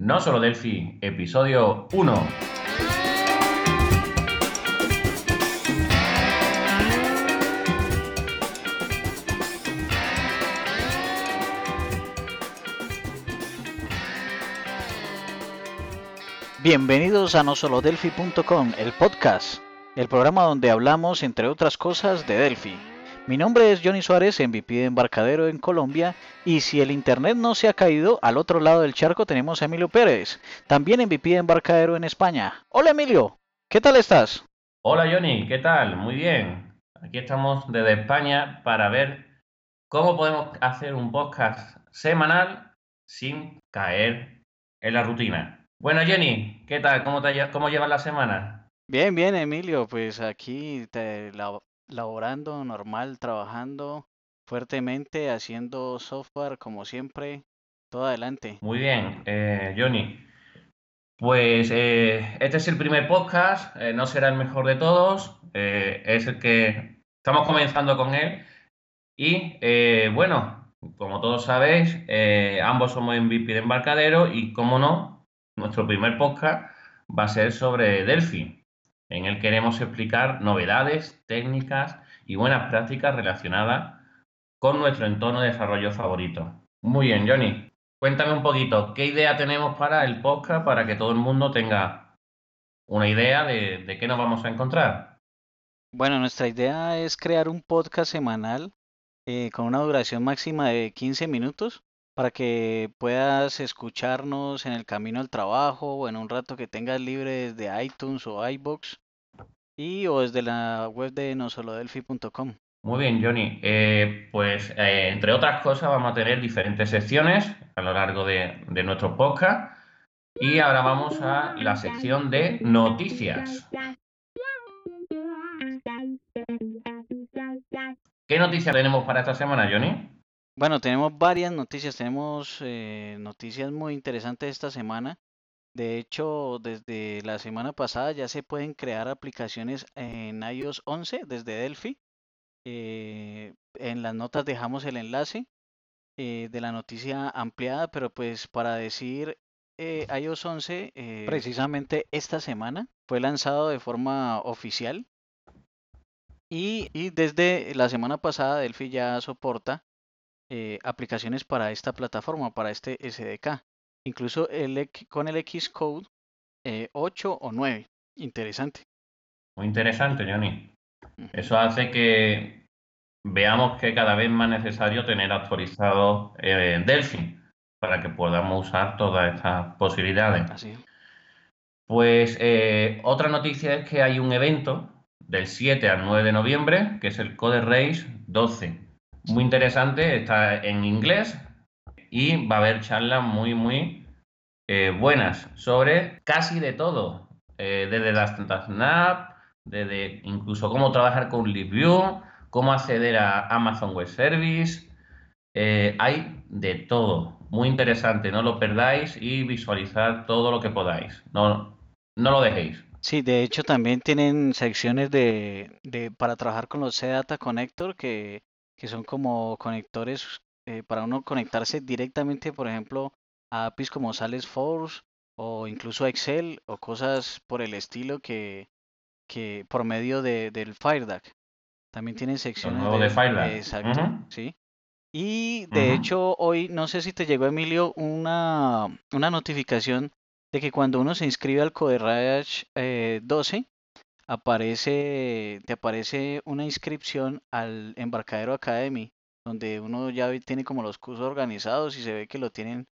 No solo Delphi, episodio 1. Bienvenidos a nosolodelphi.com, el podcast, el programa donde hablamos, entre otras cosas, de Delphi. Mi nombre es Johnny Suárez, MVP de embarcadero en Colombia, y si el internet no se ha caído, al otro lado del charco tenemos a Emilio Pérez, también MVP de embarcadero en España. Hola Emilio, ¿qué tal estás? Hola Johnny, ¿qué tal? Muy bien. Aquí estamos desde España para ver cómo podemos hacer un podcast semanal sin caer en la rutina. Bueno, Jenny, ¿qué tal? ¿Cómo, te, cómo llevas la semana? Bien, bien, Emilio. Pues aquí te, laborando normal, trabajando fuertemente, haciendo software como siempre. Todo adelante. Muy bien, eh, Johnny. Pues eh, este es el primer podcast, eh, no será el mejor de todos, es el que estamos comenzando con él. Y bueno, como todos sabéis, ambos somos MVP de embarcadero y, como no, nuestro primer podcast va a ser sobre Delphi. En el queremos explicar novedades, técnicas y buenas prácticas relacionadas con nuestro entorno de desarrollo favorito. Muy bien, Johnny. Cuéntame un poquito, ¿qué idea tenemos para el podcast para que todo el mundo tenga una idea de, qué nos vamos a encontrar? Bueno, nuestra idea es crear un podcast semanal eh, con una duración máxima de 15 minutos para que puedas escucharnos en el camino al trabajo o en un rato que tengas libre desde iTunes o iBox y o desde la web de nosolodelphi.com. Muy bien, Johnny. Eh, pues eh, entre otras cosas vamos a tener diferentes secciones a lo largo de, de nuestro podcast y ahora vamos a la sección de noticias. ¿Qué noticias tenemos para esta semana, Johnny? Bueno, tenemos varias noticias, tenemos eh, noticias muy interesantes esta semana. De hecho, desde la semana pasada ya se pueden crear aplicaciones en iOS 11 desde Delphi. Eh, en las notas dejamos el enlace eh, de la noticia ampliada, pero pues para decir iOS 11, precisamente esta semana fue lanzado de forma oficial. Y desde la semana pasada Delphi ya soporta eh, aplicaciones para esta plataforma, para este SDK. Incluso el, con el Xcode eh, 8 o 9. Interesante. Muy interesante, Johnny. Eso hace que veamos que cada vez más necesario tener actualizado eh, Delphi para que podamos usar todas estas posibilidades. Así. Pues eh, otra noticia es que hay un evento del 7 al 9 de noviembre, que es el Code Race 12 muy interesante, está en inglés y va a haber charlas muy, muy eh, buenas sobre casi de todo, eh, desde las Snap, desde incluso cómo trabajar con LibView, cómo acceder a Amazon Web Service, eh, hay de todo, muy interesante, no lo perdáis y visualizar todo lo que podáis, no, no lo dejéis. Sí, de hecho también tienen secciones de, de para trabajar con los CData Connector que que son como conectores eh, para uno conectarse directamente, por ejemplo, a APIs como Salesforce o incluso Excel o cosas por el estilo que, que por medio de, del FireDAC. También tienen secciones de, de FireDAC. Exacto, sí. Y de hecho hoy, no sé si te llegó Emilio, una, una notificación de que cuando uno se inscribe al CodeRage eh, 12, aparece, te aparece una inscripción al Embarcadero Academy, donde uno ya tiene como los cursos organizados y se ve que lo tienen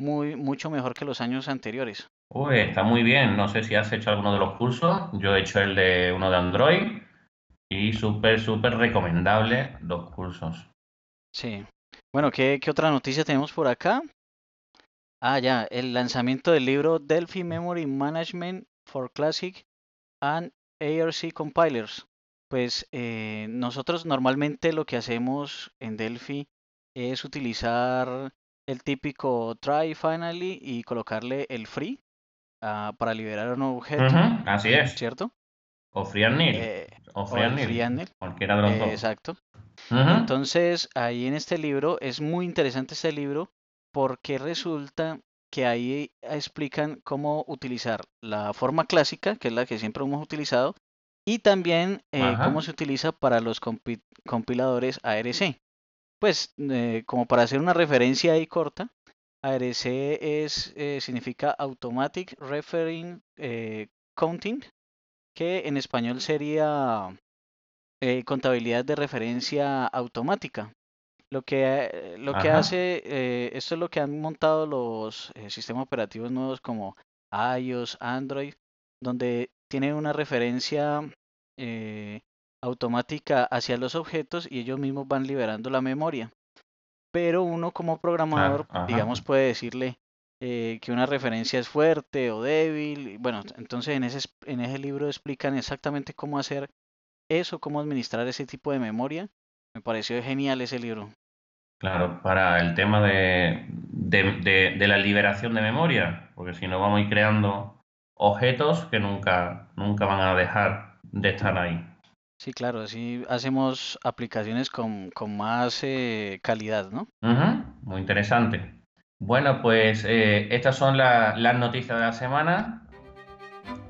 muy, mucho mejor que los años anteriores. Uy, está muy bien. No sé si has hecho alguno de los cursos. Yo he hecho el de uno de Android y súper, súper recomendable los cursos. Sí. Bueno, ¿qué, ¿qué otra noticia tenemos por acá? Ah, ya, el lanzamiento del libro Delphi Memory Management for Classic and ARC compilers. Pues eh, nosotros normalmente lo que hacemos en Delphi es utilizar el típico try finally y colocarle el free ah, para liberar un objeto. así es. ¿Cierto? O free and nil. Eh, o free and Cualquiera de los dos. Exacto. Entonces, ahí en este libro es muy interesante este libro porque resulta que ahí explican cómo utilizar la forma clásica, que es la que siempre hemos utilizado, y también eh, cómo se utiliza para los compiladores ARC. Pues eh, como para hacer una referencia ahí corta, ARC es, eh, significa Automatic Referring Counting, que en español sería contabilidad de referencia automática. Lo que, lo que hace, esto es lo que han montado los sistemas operativos nuevos como iOS, Android, donde tienen una referencia eh, automática hacia los objetos y ellos mismos van liberando la memoria. Pero uno como programador, digamos, puede decirle eh, que una referencia es fuerte o débil. Bueno, entonces en ese, en ese libro explican exactamente cómo hacer eso, cómo administrar ese tipo de memoria. Me pareció genial ese libro. Claro, para el tema de, de, de la liberación de memoria, porque si no vamos a ir creando objetos que nunca, nunca van a dejar de estar ahí. Sí, claro, así hacemos aplicaciones con, más eh, calidad, ¿no? muy interesante. Bueno, pues eh, estas son las noticias de la semana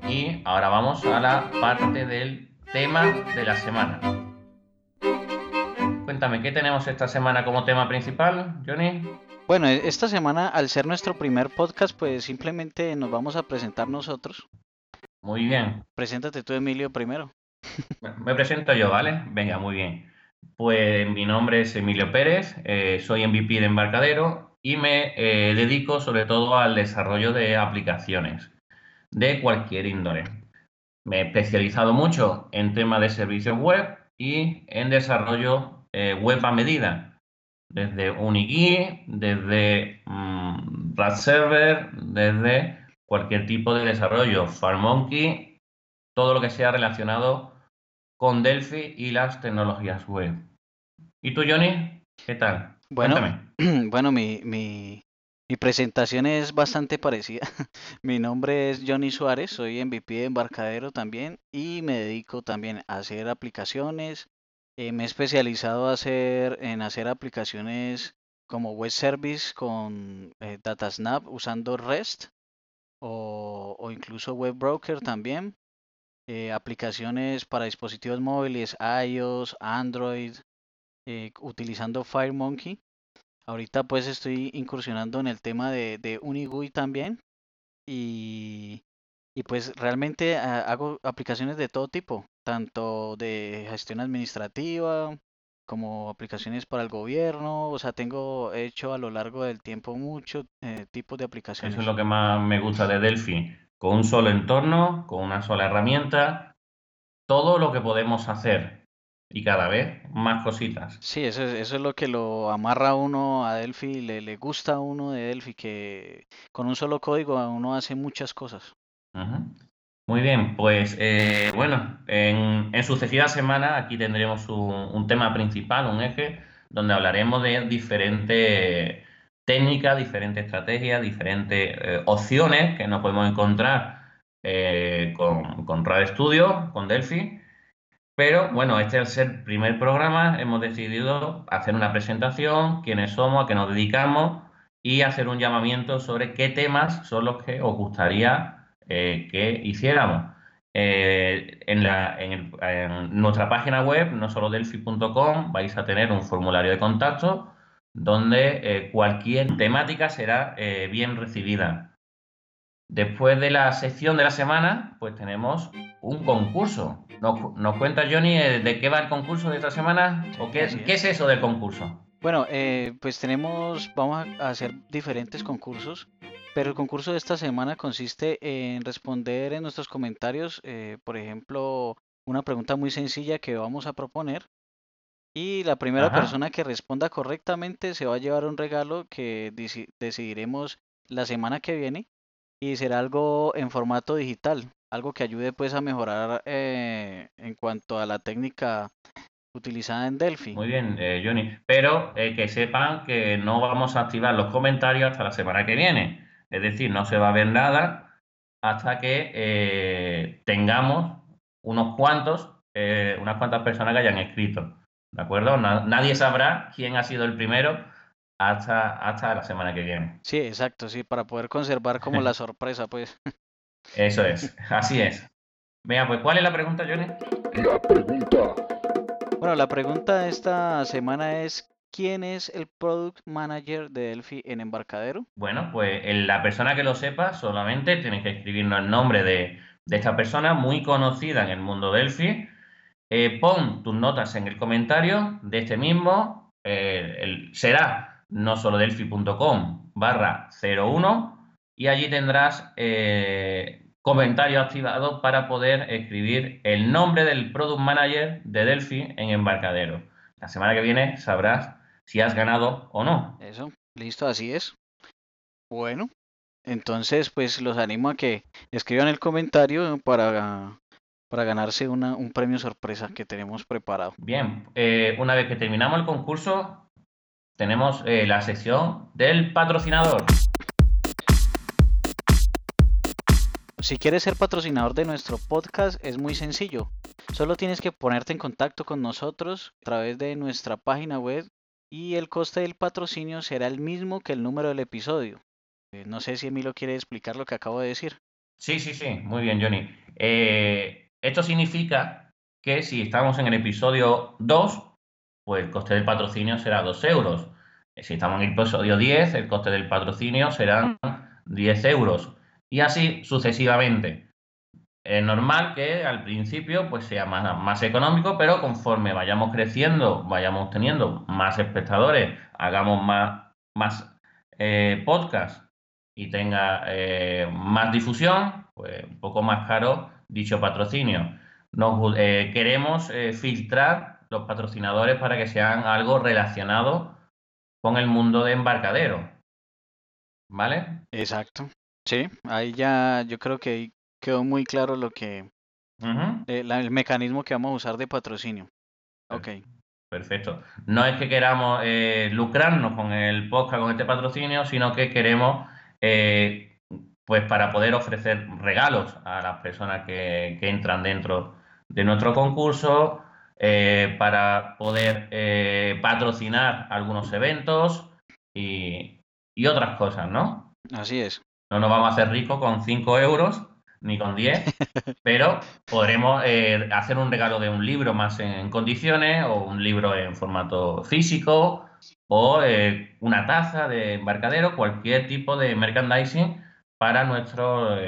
y ahora vamos a la parte del tema de la semana. Cuéntame, ¿qué tenemos esta semana como tema principal, Johnny? Bueno, e, esta semana, al ser nuestro primer podcast, pues simplemente nos vamos a presentar nosotros. Muy bien. Preséntate tú, Emilio, primero. Me presento yo, ¿vale? Venga, muy bien. Pues mi nombre es Emilio Pérez, eh, soy MVP de Embarcadero y me eh, dedico sobre todo al desarrollo de aplicaciones de cualquier índole. Me he especializado mucho en temas de servicios web y en desarrollo eh, web a medida, desde Unigui, desde mm, RAD Server, desde cualquier tipo de desarrollo, FarMonkey, todo lo que sea relacionado con Delphi y las tecnologías web. ¿Y tú, Johnny? ¿Qué tal? Bueno, bueno mi, mi, mi, presentación es bastante parecida. mi nombre es Johnny Suárez, soy MVP de embarcadero también y me dedico también a hacer aplicaciones. Eh, me he especializado en hacer aplicaciones como web service con eh, DataSnap usando REST o, incluso web broker también. Eh, aplicaciones para dispositivos móviles, iOS, Android, utilizando FireMonkey. Ahorita pues estoy incursionando en el tema de, de Unigui también. Y, y pues realmente ah, hago aplicaciones de todo tipo, tanto de gestión administrativa, como aplicaciones para el gobierno, o sea, tengo hecho a lo largo del tiempo muchos eh, tipos de aplicaciones. Eso es lo que más me gusta de Delphi, con un solo entorno, con una sola herramienta, todo lo que podemos hacer y cada vez más cositas. Sí, eso es, eso es lo que lo amarra a uno a Delphi, le, le gusta a uno de Delphi, que con un solo código uno hace muchas cosas. Muy bien, pues eh, bueno, en, sucesivas semanas aquí tendremos un, tema principal, un eje, donde hablaremos de diferentes técnicas, diferentes estrategias, diferentes eh, opciones que nos podemos encontrar eh, con, con RAD Studio, con Delphi. Pero bueno, este es el primer programa, hemos decidido hacer una presentación, quiénes somos, a qué nos dedicamos y hacer un llamamiento sobre qué temas son los que os gustaría eh, que hiciéramos. Eh, en, la, en, nuestra página web, no solo delphi.com, vais a tener un formulario de contacto donde eh, cualquier temática será bien recibida. Después de la sección de la semana, pues tenemos un concurso. ¿Nos, nos cuenta Johnny de qué va el concurso de esta semana? ¿O qué, qué es eso del concurso? Bueno, pues tenemos, vamos a hacer diferentes concursos pero el concurso de esta semana consiste en responder en nuestros comentarios, eh, por ejemplo, una pregunta muy sencilla que vamos a proponer. Y la primera persona que responda correctamente se va a llevar un regalo que decidiremos la semana que viene y será algo en formato digital, algo que ayude pues a mejorar eh, en cuanto a la técnica utilizada en Delphi. Muy bien, eh, Johnny. Pero que sepan que no vamos a activar los comentarios hasta la semana que viene. Es decir, no se va a ver nada hasta que eh, tengamos unos cuantos, eh, unas cuantas personas que hayan escrito. ¿De acuerdo? nadie sabrá quién ha sido el primero hasta, hasta la semana que viene. Sí, exacto, sí, para poder conservar como la sorpresa, pues. Eso es, así es. Venga, pues ¿cuál es la pregunta, Johnny? La pregunta. Bueno, la pregunta de esta semana es ¿quién es el Product Manager de Delphi en Embarcadero? Bueno, pues la persona que lo sepa solamente tiene que escribirnos el nombre de, esta persona muy conocida en el mundo Delphi. Eh, pon tus notas en el comentario de este mismo. Eh, será no solo delphi.com barra 01 y allí tendrás eh, comentario activado para poder escribir el nombre del Product Manager de Delphi en Embarcadero. La semana que viene sabrás si has ganado o no. Eso, listo, así es. Bueno, entonces pues los animo a que escriban el comentario para, para ganarse una, un premio sorpresa que tenemos preparado. Bien, eh, una vez que terminamos el concurso, tenemos eh, la sección del patrocinador. Si quieres ser patrocinador de nuestro podcast es muy sencillo. Solo tienes que ponerte en contacto con nosotros a través de nuestra página web y el coste del patrocinio será el mismo que el número del episodio. Eh, no sé si Emilio quiere explicar lo que acabo de decir. Sí, sí, sí, muy bien, Johnny. Eh, esto significa que si estamos en el episodio 2, pues el coste del patrocinio será 2 euros. Eh, si estamos en el episodio 10, el coste del patrocinio será 10 euros. Y así sucesivamente es normal que al principio pues sea más, más económico, pero conforme vayamos creciendo, vayamos teniendo más espectadores, hagamos más, más eh, podcast y tenga eh, más difusión, pues un poco más caro dicho patrocinio. Nos, eh, queremos filtrar los patrocinadores para que sean algo relacionado con el mundo de embarcadero. ¿Vale? Exacto. Sí, ahí ya yo creo que quedó muy claro lo que eh, el mecanismo que vamos a usar de patrocinio. Ok. Perfecto. No es que queramos eh, lucrarnos con el podcast, con este patrocinio, sino que queremos, eh, pues para poder ofrecer regalos a las personas que, entran dentro de nuestro concurso, para poder patrocinar algunos eventos y, y otras cosas, ¿no? Así es. No nos vamos a hacer ricos con 5 euros, ni con 10, pero podremos eh, hacer un regalo de un libro más en condiciones o un libro en formato físico o eh, una taza de embarcadero, cualquier tipo de merchandising para nuestros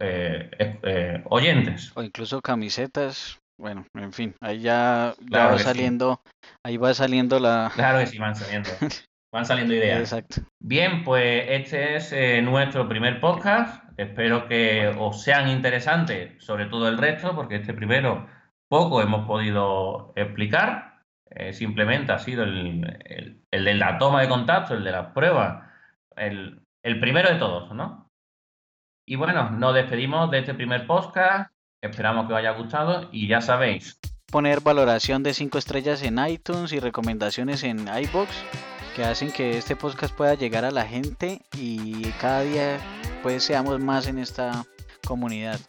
eh, oyentes. O incluso camisetas. Bueno, en fin, ahí ya, va saliendo, ahí va saliendo la. Claro que sí, van saliendo. Van saliendo ideas. Exacto. Bien, pues este es nuestro primer podcast. Espero que os sean interesantes, sobre todo el resto, porque este primero poco hemos podido explicar. Eh, simplemente ha sido el, de la toma de contacto, el de las pruebas, el, el primero de todos, ¿no? Y bueno, nos despedimos de este primer podcast. Esperamos que os haya gustado y ya sabéis. Poner valoración de 5 estrellas en iTunes y recomendaciones en iBox que hacen que este podcast pueda llegar a la gente y cada día pues seamos más en esta comunidad.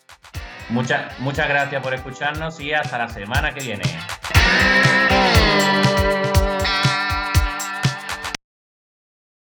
Muchas, muchas gracias por escucharnos y hasta la semana que viene.